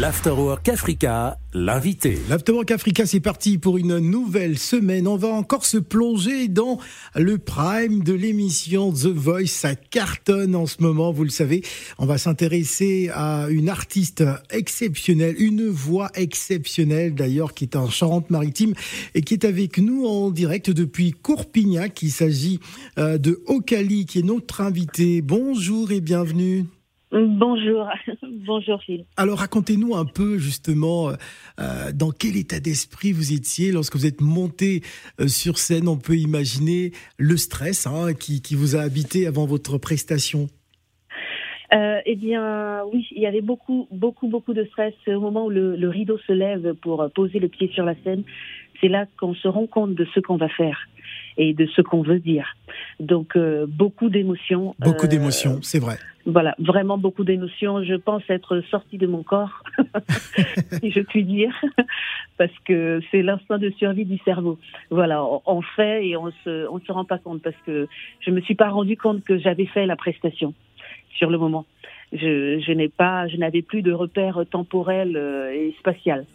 L'Afterwork Africa, l'invité. L'Afterwork Africa, c'est parti pour une nouvelle semaine. On va encore se plonger dans le prime de l'émission The Voice. Ça cartonne en ce moment, vous le savez. On va s'intéresser à une artiste exceptionnelle, une voix exceptionnelle d'ailleurs, qui est en Charente-Maritime et qui est avec nous en direct depuis Courpignac. Il s'agit euh, de Okali, qui est notre invité. Bonjour et bienvenue. Bonjour, bonjour Phil. Alors racontez-nous un peu justement euh, dans quel état d'esprit vous étiez lorsque vous êtes monté euh, sur scène. On peut imaginer le stress hein, qui, vous a habité avant votre prestation. Euh, eh bien, oui, il y avait beaucoup, beaucoup, beaucoup de stress au moment où le rideau se lève pour poser le pied sur la scène. C'est là qu'on se rend compte de ce qu'on va faire et de ce qu'on veut dire. Donc euh, beaucoup d'émotions. Beaucoup d'émotions, c'est vrai. Voilà, vraiment beaucoup d'émotions. Je pense être sortie de mon corps, si je puis dire, parce que c'est l'instinct de survie du cerveau. Voilà, on, fait et on se, on se rend pas compte parce que je me suis pas rendu compte que j'avais fait la prestation sur le moment. Je, je n'ai pas, je n'avais plus de repères temporels euh, et spatial.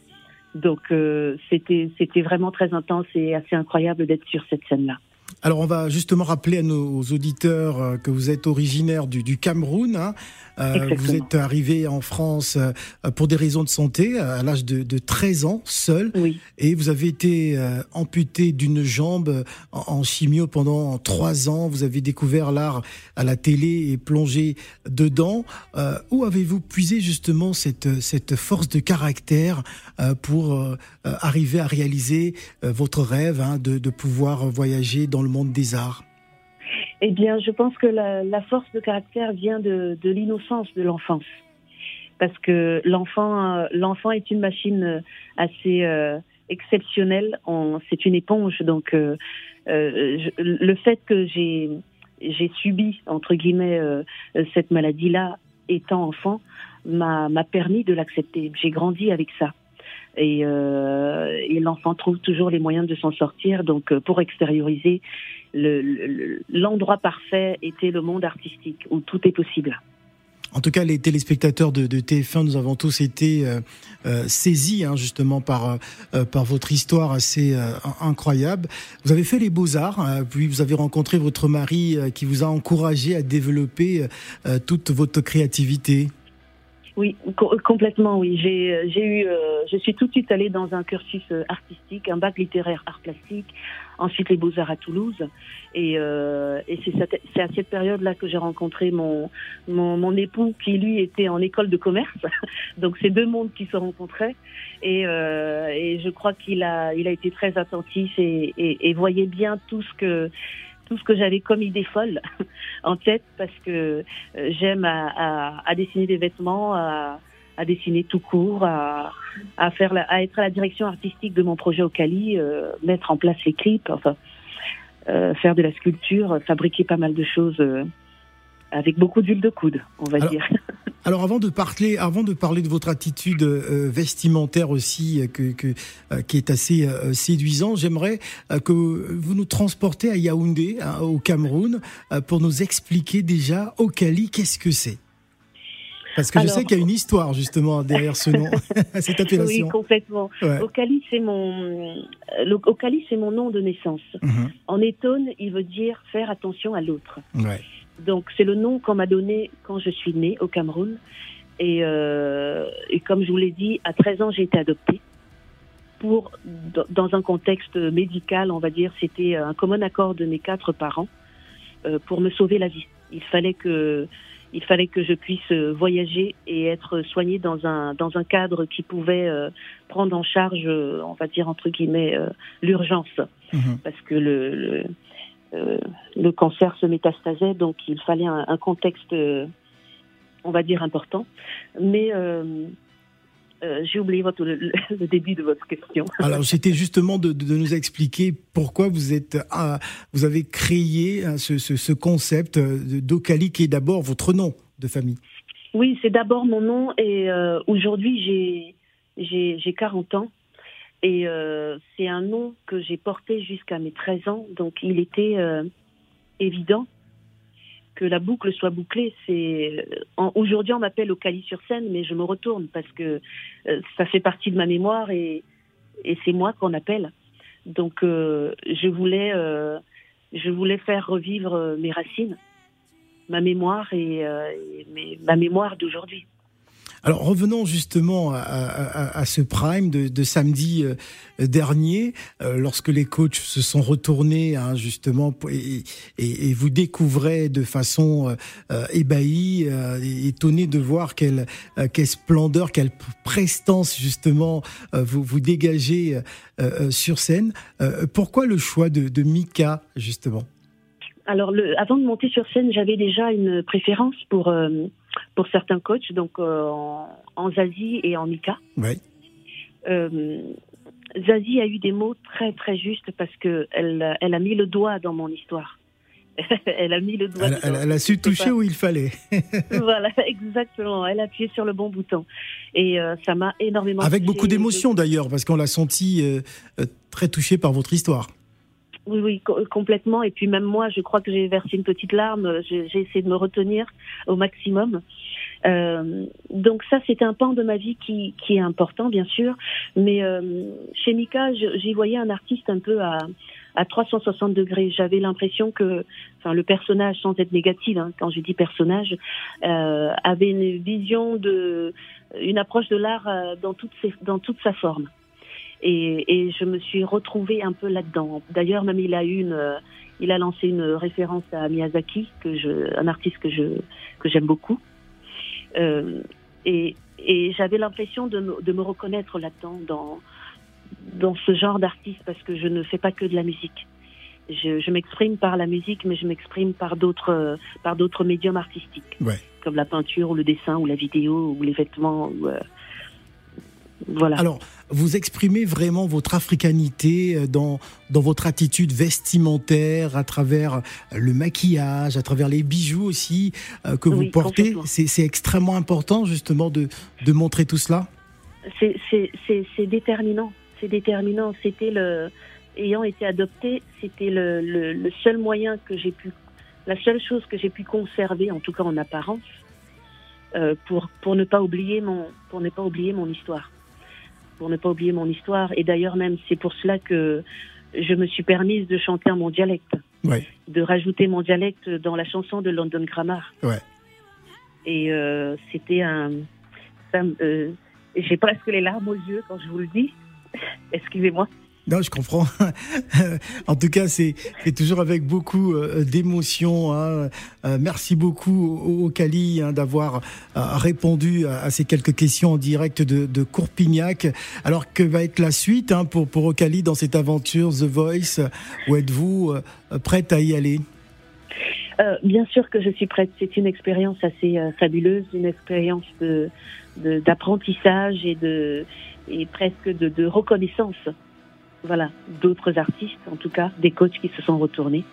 Donc euh, c'était c'était vraiment très intense et assez incroyable d'être sur cette scène-là. Alors on va justement rappeler à nos auditeurs euh, que vous êtes originaire du, Cameroun. Hein. Euh, vous êtes arrivé en France euh, pour des raisons de santé à l'âge de, 13 ans, seul. Et vous avez été amputé d'une jambe en, chimio pendant trois ans. Vous avez découvert l'art à la télé et plongé dedans. où avez-vous puisé justement cette, cette force de caractère pour arriver à réaliser votre rêve hein, de, de pouvoir voyager dans le monde des arts Eh bien, je pense que la, force de caractère vient de, l'innocence de l'enfance. Parce que l'enfant, euh, est une machine euh, assez euh, exceptionnelle. C'est une éponge. Donc, le fait que j'ai, subi, entre guillemets, cette maladie-là étant enfant, m'a permis de l'accepter. J'ai grandi avec ça et, euh, et l'enfant trouve toujours les moyens de s'en sortir. Donc, euh, pour extérioriser, l'endroit le, parfait était le monde artistique où tout est possible. En tout cas, les téléspectateurs de, de TF1, nous avons tous été euh, saisis hein, justement par votre histoire assez incroyable. Vous avez fait les beaux arts, puis vous avez rencontré votre mari qui vous a encouragé à développer toute votre créativité. Oui, complètement, oui. J'ai, euh, j'ai eu, euh, je suis tout de suite allée dans un cursus euh, artistique, un bac littéraire art plastique, ensuite les beaux-arts à Toulouse. Et, et c'est, à cette période-là que j'ai rencontré mon, mon, mon, époux qui, lui, était en école de commerce. Donc, c'est deux mondes qui se rencontraient. Et, et je crois qu'il a, il a été très attentif et, et, et voyait bien tout ce que tout ce que j'avais comme idée folle en tête parce que euh, j'aime à, dessiner des vêtements, à, dessiner tout court, à, faire à être à la direction artistique de mon projet au Cali, euh, mettre en place les clips, enfin euh, faire de la sculpture, fabriquer pas mal de choses avec beaucoup d'huile de coude, on va dire. Alors avant de parler, avant de parler de votre attitude euh, vestimentaire aussi, euh, que, que euh, qui est assez séduisant, j'aimerais que vous nous transportez à Yaoundé, hein, au Cameroun, pour nous expliquer déjà Okali, qu'est-ce que c'est? Parce que je sais qu'il y a une histoire justement derrière ce nom, cette appellation. Oui, complètement. Okali, c'est mon, c'est mon nom de naissance. Mhm. En étonne, il veut dire faire attention à l'autre. Ouais. Donc c'est le nom qu'on m'a donné quand je suis née au Cameroun. Et, euh, et comme je vous l'ai dit, à 13 ans, j'ai été adoptée. Pour, dans un contexte médical, on va dire, c'était un commun accord de mes quatre parents euh, pour me sauver la vie. Il fallait que, il fallait que je puisse voyager et être soignée dans un, dans un cadre qui pouvait euh, prendre en charge, on va dire entre guillemets, euh, l'urgence. Mhm. Parce que le, le le cancer se métastasait, donc il fallait un, contexte, euh, on va dire, important. Mais euh, j'ai oublié votre, le, début de votre question. Alors, c'était justement de, nous expliquer pourquoi vous êtes, vous avez créé hein, ce, ce, concept d'Ocali qui est d'abord votre nom de famille. Oui, c'est d'abord mon nom et aujourd'hui j'ai j'ai 40 ans et euh, c'est un nom que j'ai porté jusqu'à mes 13 ans, donc il était euh, évident que la boucle soit bouclée. C'est aujourd'hui on m'appelle au Cali sur scène, mais je me retourne parce que euh, ça fait partie de ma mémoire et, et c'est moi qu'on appelle. Donc euh, je voulais euh, je voulais faire revivre mes racines, ma mémoire et, et ma mémoire d'aujourd'hui. Alors revenons justement à, ce prime de, samedi euh, dernier, euh, lorsque les coachs se sont retournés hein, justement et, vous découvrez de façon euh, ébahie, étonné de voir quelle, splendeur, quelle prestance justement vous, vous dégagez sur scène. pourquoi le choix de, Mika justement? Alors, avant de monter sur scène, j'avais déjà une préférence pour pour certains coachs, donc euh, en, Zazie et en Mika. Euh, Zazie a eu des mots très très justes parce que elle, elle a mis le doigt dans mon histoire. elle a mis le doigt. Elle, a su toucher où il fallait. voilà, exactement. Elle a appuyé sur le bon bouton. Et euh, ça m'a énormément. Avec beaucoup d'émotion d'ailleurs, parce qu'on l'a senti très touché par votre histoire. Oui, oui, complètement. Et puis même moi, je crois que j'ai versé une petite larme. J'ai essayé de me retenir au maximum. Euh, donc ça, c'est un pan de ma vie qui, qui est important, bien sûr. Mais euh, chez Mika, j'y voyais un artiste un peu à, à 360 degrés. J'avais l'impression que, enfin, le personnage, sans être négatif, hein, quand je dis personnage, euh, avait une vision de, une approche de l'art euh, dans toute dans toute sa forme. Et, et, je me suis retrouvée un peu là-dedans. D'ailleurs, même il a une, euh, il a lancé une référence à Miyazaki, que je, un artiste que je que j'aime beaucoup. Euh, et, et j'avais l'impression de, me, de me reconnaître là-dedans, dans dans ce genre d'artiste, parce que je ne fais pas que de la musique. Je, je m'exprime par la musique, mais je m'exprime par d'autres par d'autres médiums artistiques, ouais. comme la peinture ou le dessin ou la vidéo ou les vêtements. Ou, euh, voilà. Alors, vous exprimez vraiment votre africanité euh, dans, dans votre attitude vestimentaire, à travers euh, le maquillage, à travers les bijoux aussi euh, que vous portez. C'est extrêmement important justement de, de montrer tout cela C'est déterminant. C'est déterminant. C'était le. Ayant été adopté, c'était le, le, seul moyen que j'ai pu. La seule chose que j'ai pu conserver, en tout cas en apparence, pour, pour, ne pas oublier mon, pour ne pas oublier mon histoire pour ne pas oublier mon histoire. Et d'ailleurs même, c'est pour cela que je me suis permise de chanter en mon dialecte, de rajouter mon dialecte dans la chanson de London Grammar. Et euh, c'était un... Euh, j'ai presque les larmes aux yeux quand je vous le dis. Excusez-moi. Non, je comprends. en tout cas, c'est toujours avec beaucoup euh, d'émotion. Hein. Euh, merci beaucoup au, Cali hein, d'avoir euh, répondu à, ces quelques questions en direct de, de Courpignac. Alors, que va être la suite hein, pour, pour Ocali dans cette aventure The Voice? Où êtes-vous prête à y aller? Bien sûr que je suis prête. C'est une expérience assez fabuleuse, une expérience d'apprentissage de, et, de, et presque de, de reconnaissance voilà, d'autres artistes, en tout cas, des coachs qui se sont retournés.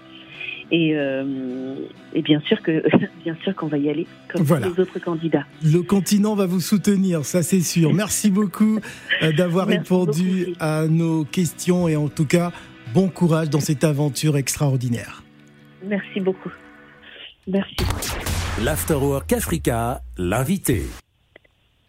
Et, euh, et bien sûr que bien sûr qu'on va y aller comme les autres candidats. Le continent va vous soutenir, ça c'est sûr. Merci beaucoup euh, d'avoir répondu à nos questions et en tout cas bon courage dans cette aventure extraordinaire. Merci beaucoup. Merci. L'Afterwork Africa, l'invité.